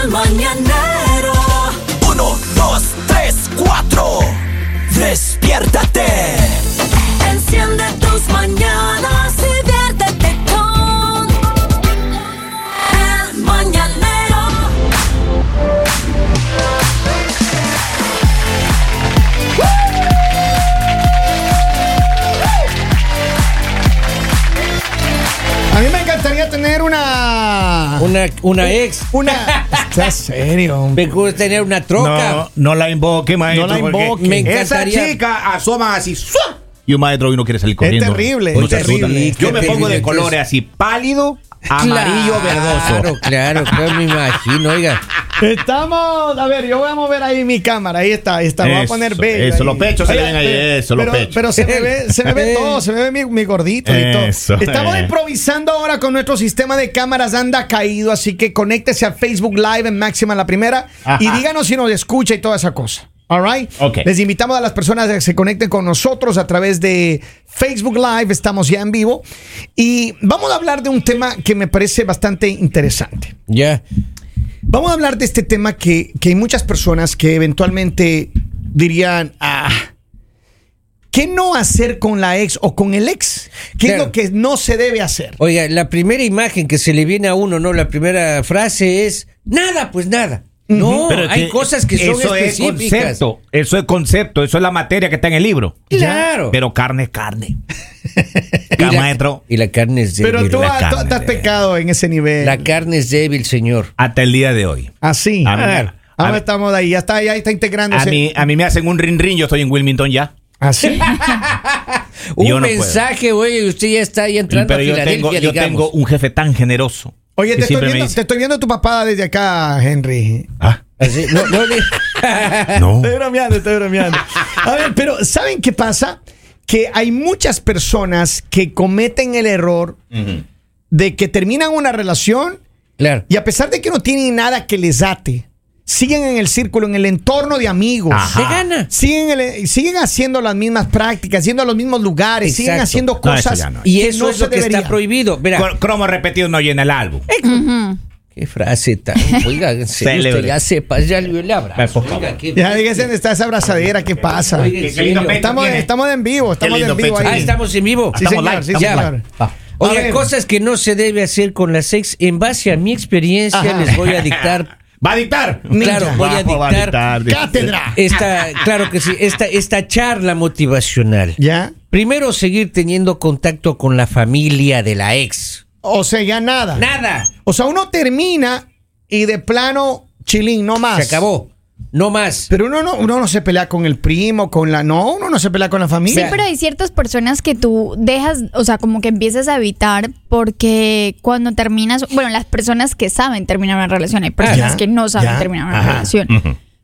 El mañanero. Uno, dos, tres, cuatro. Despiértate. Mí me encantaría tener una. Una, una ex. Una. ¿Estás serio? Me gusta tener una troca. No, no la invoque, maestro. No la invoque. Me Esa encantaría- chica asoma así. ¡sua! Y un maestro hoy no quiere salir corriendo. terrible, No es terrible. asusta. Sí, Yo me pongo de terrible. colores así, pálido, amarillo, Claro, verdoso. claro, claro, me imagino, oiga. Estamos. A ver, yo voy a mover ahí mi cámara. Ahí está, ahí está. Voy a Eso, poner bello. eso, ahí. los pechos se le ven ahí, pero- eso, los pero, pechos. Pero se me ve, se me ve todo, se me ve mi, mi gordito y todo. Eso, Estamos eh. improvisando ahora con nuestro sistema de cámaras anda caído, así que conéctese a Facebook Live en Máxima la primera y díganos si nos escucha y toda esa cosa. All right? Ok. Les invitamos a las personas a que se conecten con nosotros a través de Facebook Live. Estamos ya en vivo. Y vamos a hablar de un tema que me parece bastante interesante. Ya. Vamos a hablar de este tema que, que hay muchas personas que eventualmente dirían, ah, ¿qué no hacer con la ex o con el ex? ¿Qué es lo que no se debe hacer? Oiga, la primera imagen que se le viene a uno, ¿no? La primera frase es nada, pues nada. No, Pero es hay que cosas que son eso es específicas. concepto, eso es concepto, eso es la materia que está en el libro. Claro. Pero carne es carne. y, la, maestro, y la carne es débil. Pero tú, la has- pecado en ese nivel. La carne es débil, señor. hasta el día de hoy. Así. A mí- Ahora estamos ahí, ya está, ya está integrándose. A mí, a mí me hacen un rin rin, yo estoy en Wilmington ya. Así. Un no puedo. mensaje, güey, y usted ya está ahí entrando Pero a yo tengo, yo tengo un jefe tan generoso. Oye, te estoy, viendo, dice, te estoy viendo tu papá desde acá, Henry. "Ah, Así, no, no. Estoy bromeando, estoy bromeando. A ver, pero ¿saben qué pasa? Que hay muchas personas que cometen el error de que terminan una relación claro. y a pesar de que no tienen nada que les ate, siguen en el círculo, en el entorno de amigos. Ajá. Se gana. Siguen, el- siguen haciendo las mismas prácticas, yendo a los mismos lugares, siguen haciendo No, eso cosas. no. Y que eso no es lo que debería. está prohibido. Cro- Cromo repetido no llena el álbum. qué frase tan. Oiga, en serio, Célebre. usted ya sepa, ya le le abrazo. Oiga, qué- Ya dígase dónde está esa abrazadera, ¿qué pasa? Oiga, en Qué- qué lindo serio. pecho Estamos, tiene. estamos en vivo, estamos en vivo ahí. Ah, estamos en vivo. Sí, Estamos señor, live, sí, estamos señor. live. Oiga, cosas que no se debe hacer con la sex. En base a mi experiencia, Ajá. les voy a dictar. ¿Va a dictar? Claro, voy a Bajo, va dictar. dice. Cátedra. Esta, claro que sí, esta, esta charla motivacional. ¿Ya? Primero, seguir teniendo contacto con la familia de la ex. O sea, ya nada. Nada. O sea, uno termina y de plano, chilín, no más. Se acabó. No más. Pero uno no, uno no se pelea con el primo, con la. No, uno no se pelea con la Sí, familia. pero hay ciertas personas que tú dejas, o sea, como que empiezas a evitar porque cuando terminas, bueno, las personas que saben terminar una relación, hay personas Ya, que no saben ya, terminar una ajá, relación.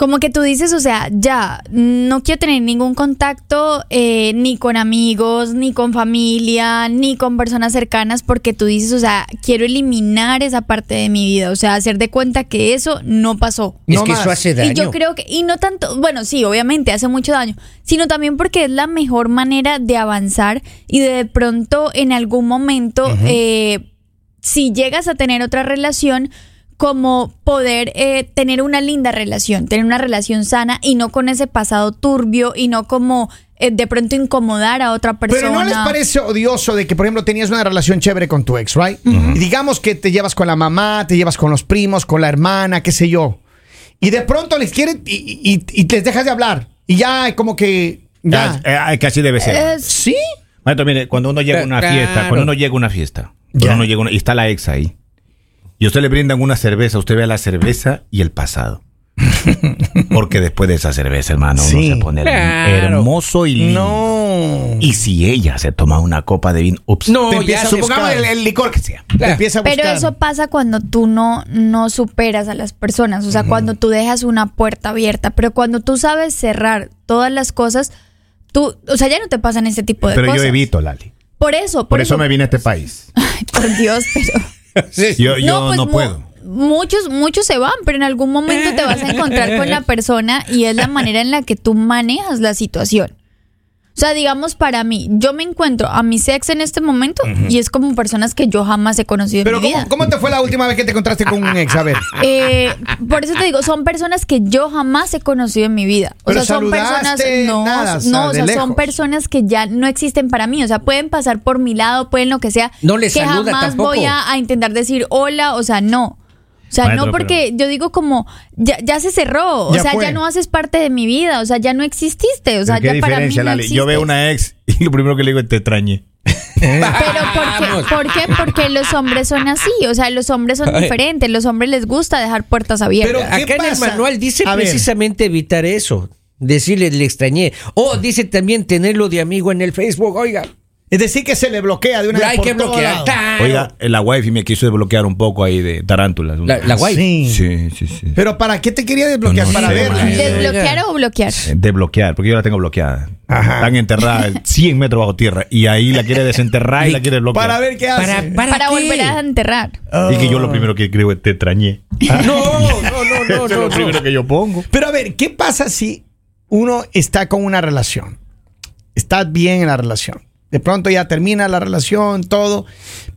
Como que tú dices, o sea, ya, no quiero tener ningún contacto eh, ni con amigos, ni con familia, ni con personas cercanas, porque tú dices, o sea, quiero eliminar esa parte de mi vida, o sea, hacer de cuenta que eso no pasó. Es No que más. eso hace daño. Y yo creo que, y no tanto, bueno, sí, obviamente hace mucho daño, sino también porque es la mejor manera de avanzar y de, de pronto en algún momento, eh, si llegas a tener otra relación, como poder eh, tener una linda relación, tener una relación sana y no con ese pasado turbio y no como eh, de pronto incomodar a otra persona. Pero no les parece odioso de que, por ejemplo, tenías una relación chévere con tu ex, right? Y digamos que te llevas con la mamá, te llevas con los primos, con la hermana, qué sé yo. Y de pronto les quieren y, y- y les dejas de hablar. Y ya como que. Ya. Ah, eh, que así debe ser. Es- ¿Sí? Maestro, mire, cuando uno llega a una Claro. fiesta, cuando uno llega a una fiesta, cuando Ya. uno llega una- y está la ex ahí, y a usted le brindan una cerveza, usted ve la cerveza y el pasado. Porque después de esa cerveza, hermano, Sí. uno se pone Claro. hermoso y lindo. No. Y si ella se toma una copa de vino, ups, No, Te ya supongamos el, el licor que sea. Claro. empieza a buscar. Pero eso pasa cuando tú no, no superas a las personas, o sea, cuando tú dejas una puerta abierta, pero cuando tú sabes cerrar todas las cosas, tú, o sea, ya no te pasan ese tipo de Pero cosas. yo evito, Lali. Por eso, por, Por eso me vine a este país. Ay, por Dios, pero Yo, yo no, pues, puedo. Muchos, muchos se van, pero en algún momento te vas a encontrar con la persona y es la manera en la que tú manejas la situación. O sea, digamos para mí, yo me encuentro a mis ex en este momento y es como personas que yo jamás he conocido Pero en mi ¿cómo, vida. ¿cómo te fue la última vez que te encontraste con un ex? A ver. Eh, por eso te digo, son personas que yo jamás he conocido en mi vida. O Pero sea, son personas, no, nada, o sea, no, o sea, son personas que ya no existen para mí. O sea, pueden pasar por mi lado, pueden lo que sea. No les que saluda jamás tampoco. voy a, a intentar decir hola, o sea, no. O sea, Maestro, no porque yo digo como, ya, ya se cerró, o Ya sea, fue. ya no haces parte de mi vida, o sea, ya no exististe, o sea, ya ¿Qué para mí no Lali? Yo veo una ex y lo primero que le digo es te extrañé. Pero ¿por qué? Vamos. ¿por qué? Porque los hombres son así, o sea, los hombres son diferentes, los hombres les gusta dejar puertas abiertas. Pero- ¿qué Acá en el manual dice A ver. precisamente evitar eso. Decirle le extrañé. O dice también tenerlo de amigo en el Facebook. Oiga, Es decir, que se le bloquea de una vez hay por que todo bloquear. lado. Oiga, la wifi me quiso desbloquear un poco ahí de tarántulas. la, la guay. Sí. Sí, sí, sí. Pero ¿para qué te quería desbloquear? No, no para man. ¿Desbloquear o bloquear? Eh, Desbloquear, porque yo la tengo bloqueada. Ajá. Están enterradas 100 metros bajo tierra y ahí la quiere desenterrar y la quiere bloquear. Para ver qué hace. Para, para, Para qué? volver a enterrar. Y que yo lo primero que escribo es te extrañé. No, no, no, no, Eso es no, lo no. primero que yo pongo. Pero a ver, ¿qué pasa si uno está con una relación? Estás bien en la relación. De pronto ya termina la relación, todo.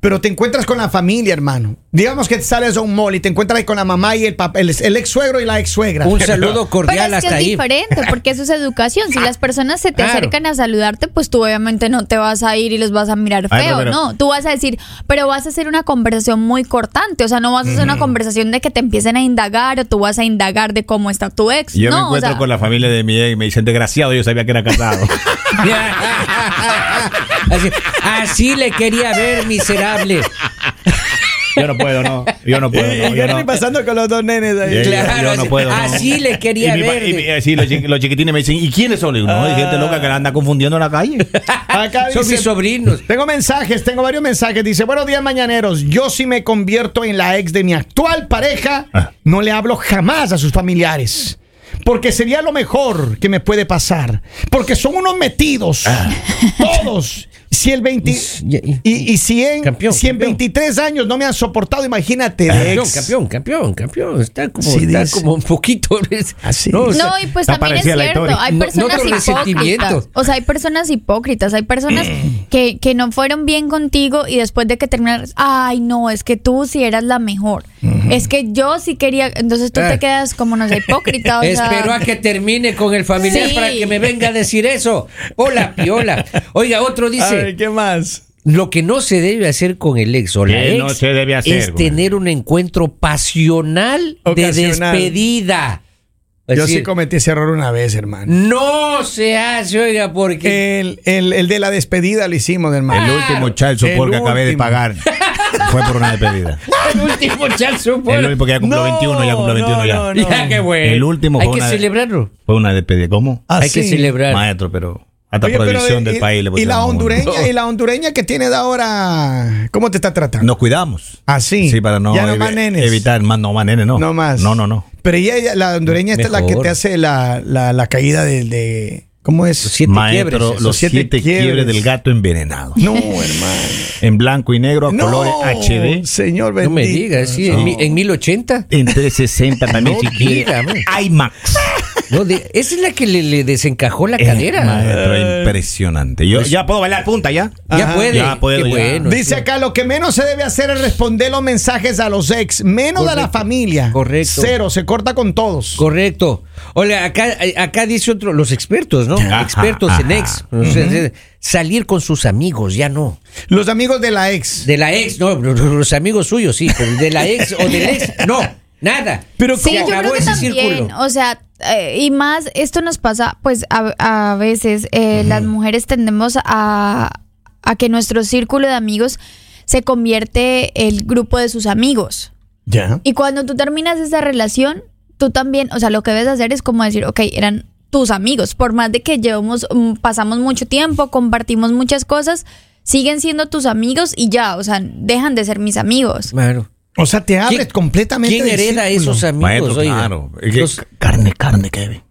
Pero te encuentras con la familia, hermano. Digamos que sales a un mall y te encuentras ahí con la mamá y el, papá, el, el ex suegro y la ex suegra. Un saludo Pero cordial es que hasta es ahí. diferente, porque eso es educación. Si las personas se te Claro. acercan a saludarte, pues tú obviamente no te vas a ir y los vas a mirar Ay, feo, pero- ¿no? Tú vas a decir, pero vas a hacer una conversación muy cortante. O sea, no vas a hacer una conversación de que te empiecen a indagar o tú vas a indagar de cómo está tu ex. Yo me o encuentro sea, con la familia de mi ex y me dicen desgraciado, yo sabía que era casado. así, así le quería ver, miserable. yo no puedo, no. Yo no puedo. No, yo no. pasando con los dos nenes ahí. Claro, yo no así- puedo, no. así le quería Y mi ver. y mi- eh, sí, los, chiqui- los chiquitines me dicen, ¿y quiénes son? Digo, no, hay gente loca que la anda confundiendo en la calle. Acá Son dice- mis sobrinos. Tengo mensajes, tengo varios mensajes. Dice, buenos días mañaneros. Yo si me convierto en la ex de mi actual pareja, Ah. no le hablo jamás a sus familiares. Porque sería lo mejor que me puede pasar. Porque son unos metidos. Ah. Todos. Si el 20 Y- y- y, si en, Campeón, si en campeón. 23 años no me han soportado, imagínate Campeón, ex. campeón, campeón, campeón. Está como, Sí, está como un poquito. Así. No, o sea, No, y pues también es cierto, hay No- personas no resentimiento. hipócritas. O sea, hay personas hipócritas, hay personas que, que no fueron bien contigo y después de que terminas, ay, no, es que tú sí eras la mejor. Es que yo sí quería, entonces tú Ah. te quedas como, no sé, hipócrita. O sea, Espero a que termine con el familiar Sí. para que me venga a decir eso. Hola, piola. Oiga, otro A dice, ver, ¿qué más? lo que no se debe hacer con el ex o la ¿Qué ex no se debe hacer, es güey? tener un encuentro pasional de despedida. Yo sí cometí ese error una vez, hermano. no se hace, oiga, porque El, el, el de la despedida lo hicimos, hermano. El último child support El que acabé de último. pagar fue por una despedida. el último child support. El último, porque ya cumplió No, 21, ya cumplió no, 21 ya. no, no. Ya, qué bueno. El último Hay fue que una celebrarlo. Fue una despedida. ¿Cómo? Ah, Hay que sí. celebrar. Maestro, pero hasta Oye, prohibición del y- país le y la hondureña y la hondureña que tiene de ahora cómo te está tratando Nos cuidamos. así Sí, para no, ya no evi- más nenes evitar más, no más nenes, no. no más No, no, no. pero ella, la hondureña esta es la que te hace la, la, la caída de, de ¿cómo es? Los siete Maestro, quiebres, los siete siete, quiebres. quiebres. del gato envenenado. no hermano En blanco y negro a no colores HD. señor No me bendito. digas, sí, en, No. en 1080. En 360 también No si quiere. IMAX. No, de- esa es la que le, le desencajó la Eh, cadera. maestro, impresionante. Yo ya puedo bailar punta ya. ya Ajá. puede. Ya puedo, qué ya. bueno. Dice acá, lo que menos se debe hacer es responder los mensajes a los ex, menos a la Correcto. familia. Correcto. Cero, se corta con todos. Correcto. Oiga, acá, acá dice otro, los expertos, ¿no? Ajá, expertos en ex. O sea, Salir con sus amigos, ya no. Los amigos de la ex. De la ex, no, los amigos suyos, sí, pero de la ex o del ex, no, nada. Pero Sí, Se yo acabó creo que ese también, círculo. o sea, eh, y más, esto nos pasa, pues a, a veces eh, las mujeres tendemos a, a que nuestro círculo de amigos se convierte el grupo de sus amigos. Ya. Y cuando tú terminas esa relación, tú también, o sea, lo que debes hacer es como decir, ok, eran tus amigos, por más de que llevamos, mm, pasamos mucho tiempo, compartimos muchas cosas, siguen siendo tus amigos y ya, o sea, dejan de ser mis amigos. Claro. O sea, te abres ¿Quién- completamente. ¿Quién hereda círculo. esos amigos? Maestro, oiga? claro. Los- carne, carne, Kevin.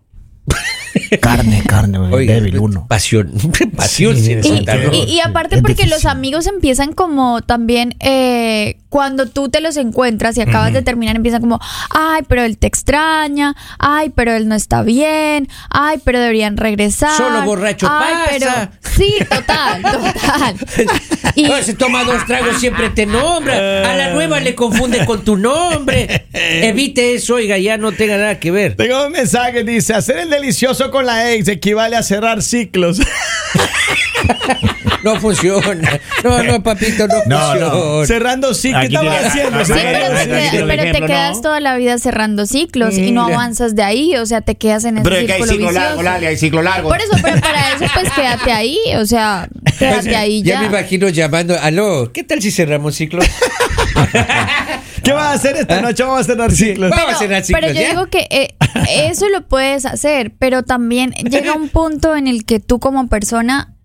Carne, carne, Oiga, débil uno. Pasión. Pasión Sí, sí, Y, pantalón. y- y aparte Es porque los amigos empiezan como también eh, cuando tú te los encuentras y acabas de terminar empiezan como ay pero él te extraña ay pero él no está bien ay pero deberían regresar Solo borracho ay, pasa. pero sí total total y, No, se toma dos tragos, siempre te nombra. A la nueva le confunde con tu nombre. Evite eso, oiga, ya no tenga nada que ver. Tengo un mensaje, dice, hacer el delicioso con la ex equivale a cerrar ciclos. No funciona. No, no, papito, no, No, no. funciona. Cerrando ciclos. ¿Qué tiene- haciendo? Sí, pero, te, queda- pero te quedas ¿no? toda la vida cerrando ciclos y no avanzas de ahí, o sea, te quedas en ese Pero es que hay círculo ciclo largo, Lali, hay ciclo largo. Por eso, pero para eso pues quédate ahí, o sea, quédate ahí ya ya. me imagino llamando, aló, ¿qué tal si cerramos ciclo? ¿Qué vas a hacer esta noche? Vamos a cerrar ciclos. Vamos a cerrar ciclos, pero yo ¿ya? digo que eh, eso lo puedes hacer, pero también llega un punto en el que tú como persona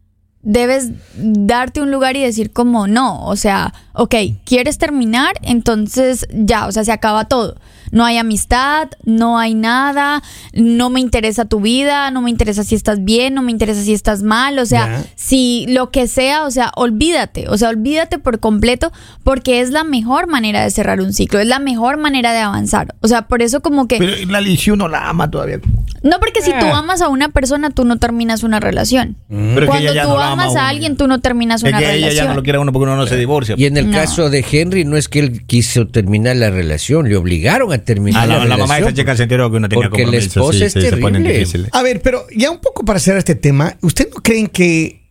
debes darte un lugar y decir como no, o sea, ok, quieres terminar, entonces ya, o sea, se acaba todo. No hay amistad, no hay nada, no me interesa tu vida, no me interesa si estás bien, no me interesa si estás mal, o sea, si lo que sea, o sea, olvídate, o sea, olvídate por completo porque es la mejor manera de cerrar un ciclo, es la mejor manera de avanzar. O sea, por eso como que... Pero Lali, si uno la ama todavía. No, porque si tú Ah. amas a una persona, tú no terminas una relación. Pero que Cuando ella ya tú no la ama amas a alguien, tú no terminas Es una que ella relación. ya no lo quiere a uno porque uno no se divorcia. Y en el No. caso de Henry, no es que él quiso terminar la relación, le obligaron a terminar A la, la, la mamá de esa chica se enteró que uno tenía Porque la compromiso. esposa sí, es sí, se ponen terrible. A ver, pero ya un poco para cerrar este tema, ¿usted no creen que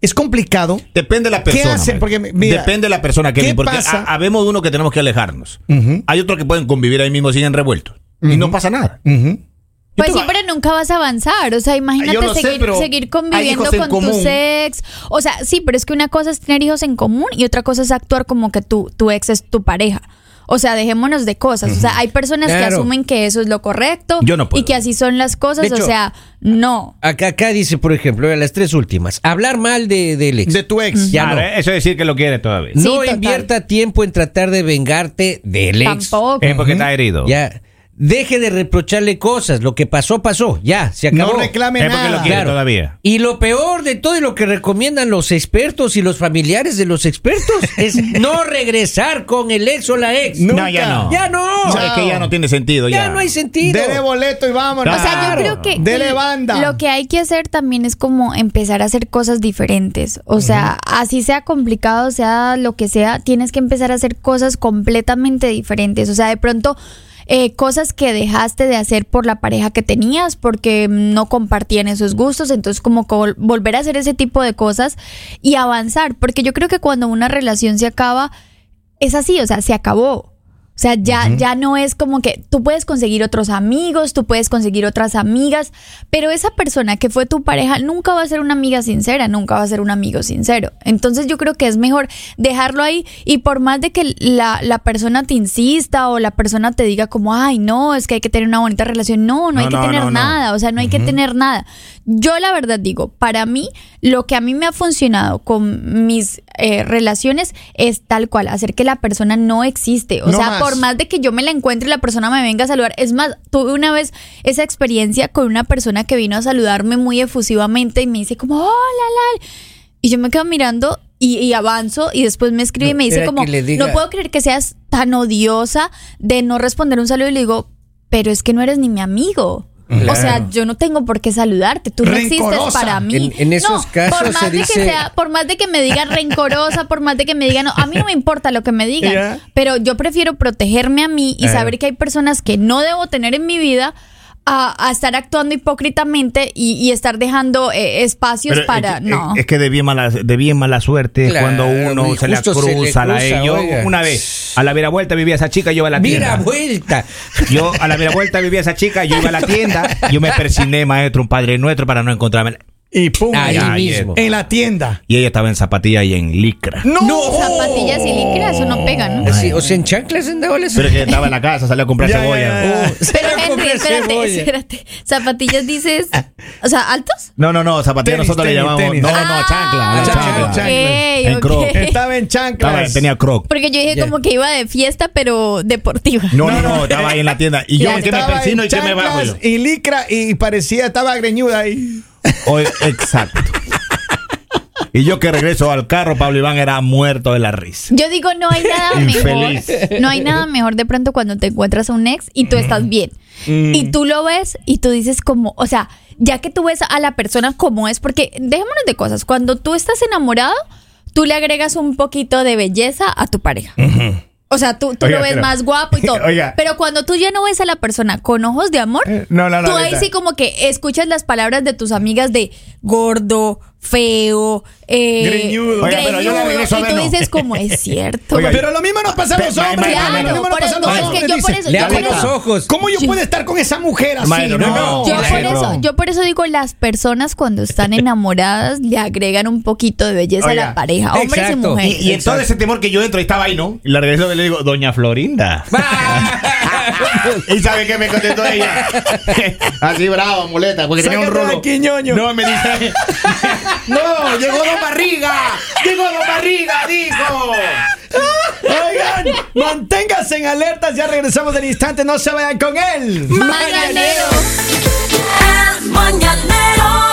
es complicado? Depende de la ¿Qué persona. hacen? Mike. Porque, mira, Depende de la persona, Kevin. ¿qué Porque pasa? habemos uno que tenemos que alejarnos. Hay otros que pueden convivir ahí mismo, siguen revueltos. Y no pasa nada. Pues sí, pero nunca vas a avanzar. O sea, imagínate sé, seguir, seguir conviviendo con tu común. ex. O sea, sí, pero es que una cosa es tener hijos en común y otra cosa es actuar como que tu, tu ex es tu pareja. O sea, dejémonos de cosas. O sea, hay personas que asumen que eso es lo correcto Yo no puedo. y que así son las cosas. Hecho- o sea, no. Acá, acá dice, por ejemplo, las tres últimas. Hablar mal de, del ex. De tu ex. Ya Claro, no. Eso es decir que lo quiere todavía. Sí, no total. invierta tiempo en tratar de vengarte del ex. Tampoco. Es porque está herido. Ya. Deje de reprocharle cosas. Lo que pasó, pasó. Ya, se acabó. No reclame nada. lo quiere Claro. todavía. Y lo peor de todo y lo que recomiendan los expertos y los familiares de los expertos es no regresar con el ex o la ex. Nunca. No, ya no. Ya no. No, es que ya no tiene sentido. Ya, Ya no hay sentido. Dele boleto y vámonos. O sea, yo creo que Dele banda. lo que hay que hacer también es como empezar a hacer cosas diferentes. O sea, así sea complicado, sea lo que sea, tienes que empezar a hacer cosas completamente diferentes. O sea, de pronto eh, cosas que dejaste de hacer por la pareja que tenías porque no compartían esos gustos, entonces como vol- volver a hacer ese tipo de cosas y avanzar, porque yo creo que cuando una relación se acaba, es así, o sea, se acabó. O sea, ya, ya no es como que tú puedes conseguir otros amigos, tú puedes conseguir otras amigas, pero esa persona que fue tu pareja nunca va a ser una amiga sincera, nunca va a ser un amigo sincero. Entonces yo creo que es mejor dejarlo ahí y por más de que la, la persona te insista o la persona te diga como, ay, no, es que hay que tener una bonita relación, no, no, hay que no, tener no, nada, o sea, no hay que tener nada. Yo la verdad digo, para mí, lo que a mí me ha funcionado con mis eh, relaciones es tal cual, hacer que la persona no existe. O No sea, más. por más de que yo me la encuentre y la persona me venga a saludar. Es más, tuve una vez esa experiencia con una persona que vino a saludarme muy efusivamente y me dice como, hola, Lal. Y yo me quedo mirando y, y avanzo y después me escribe y me dice como, no puedo creer que seas tan odiosa de no responder un saludo y le digo, pero es que no eres ni mi amigo. O sea, yo no tengo por qué saludarte, tú no existes Rencorosa. para mí. En- en esos No, casos por se más de dice- que sea, por más de que me digan rencorosa, por más de que me digan, no, a mí no me importa lo que me digan, Ya. pero yo prefiero protegerme a mí y Eh. saber que hay personas que no debo tener en mi vida a, a estar actuando hipócritamente y, y estar dejando eh, espacios Pero para es, que- no. es que de bien mala, de bien mala suerte es Claro, cuando uno se le justo se cruza, la cruza, yo oiga. una vez a la vera vuelta vivía esa chica yo iba a la Mira, tienda vuelta. yo a la vera vuelta vivía esa chica yo iba a la tienda yo me persigné maestro un padre nuestro para no encontrarme y pum, Ahí ahí, mismo. en la tienda. Y ella estaba en zapatilla y en licra. No, Zapatillas y licra, eso no pega, ¿no? Sí, o sea, en chanclas andaba la Pero es que estaba en la casa, salió a comprar Ya, cebolla. ya, ya. Pero Henry, espérate, cebolla. espérate. Zapatillas dices, o sea, altos. No, no, no, zapatilla Tenis, nosotros le llamamos. tenis. No, no, Ah, chancla. la chancla. En croc. estaba en Estaba- chanclas. tenía croc. Porque yo dije como que iba de fiesta, pero deportiva. No, no, no, estaba ahí en la tienda. Y yo en que me Estaba persino en y que me bajo yo. Y licra y parecía, estaba greñuda ahí. Hoy, exacto. Y yo que regreso al carro, Pablo Iván era muerto de la risa. Yo digo, no hay nada mejor. No hay nada mejor de pronto cuando te encuentras a un ex y tú estás bien. Y tú lo ves y tú dices como, o sea, ya que tú ves a la persona como es, porque dejémonos de cosas, cuando tú estás enamorado, tú le agregas un poquito de belleza a tu pareja. O sea, tú, tú Oiga, lo ves pero- más guapo y todo. Oiga. Pero cuando tú ya no ves a la persona con ojos de amor, Eh, no, no, no, tú ahí sí como que escuchas las palabras de tus amigas de gordo, feo, eh, Greñudo. Oiga, pero yo le regreso a y tú dices como es cierto. Oiga, Pero lo mismo nos pasa a los hombres. ma- lo mismo Claro, nos pasa a los es hombres. que yo por eso, Le yo los ojos. ¿Cómo yo puedo estar con esa mujer así? Maestro, no, no, Yo por, eso, yo por eso digo, las personas cuando están enamoradas le agregan un poquito de belleza a la pareja, hombres y mujeres. Y, y en todo ese temor que yo entro y estaba ahí, ¿no? Y la regreso y le digo, Doña Florinda. ¿Y sabe qué me contestó ella? Así bravo, muleta, porque tenía un Sácate de rolo. aquí, ñoño. No, me dice. No, llegó Don Barriga. Llegó Don Barriga, dijo. Oigan, manténganse en alertas. Ya regresamos del instante. No se vayan con él. Mañanero. El mañanero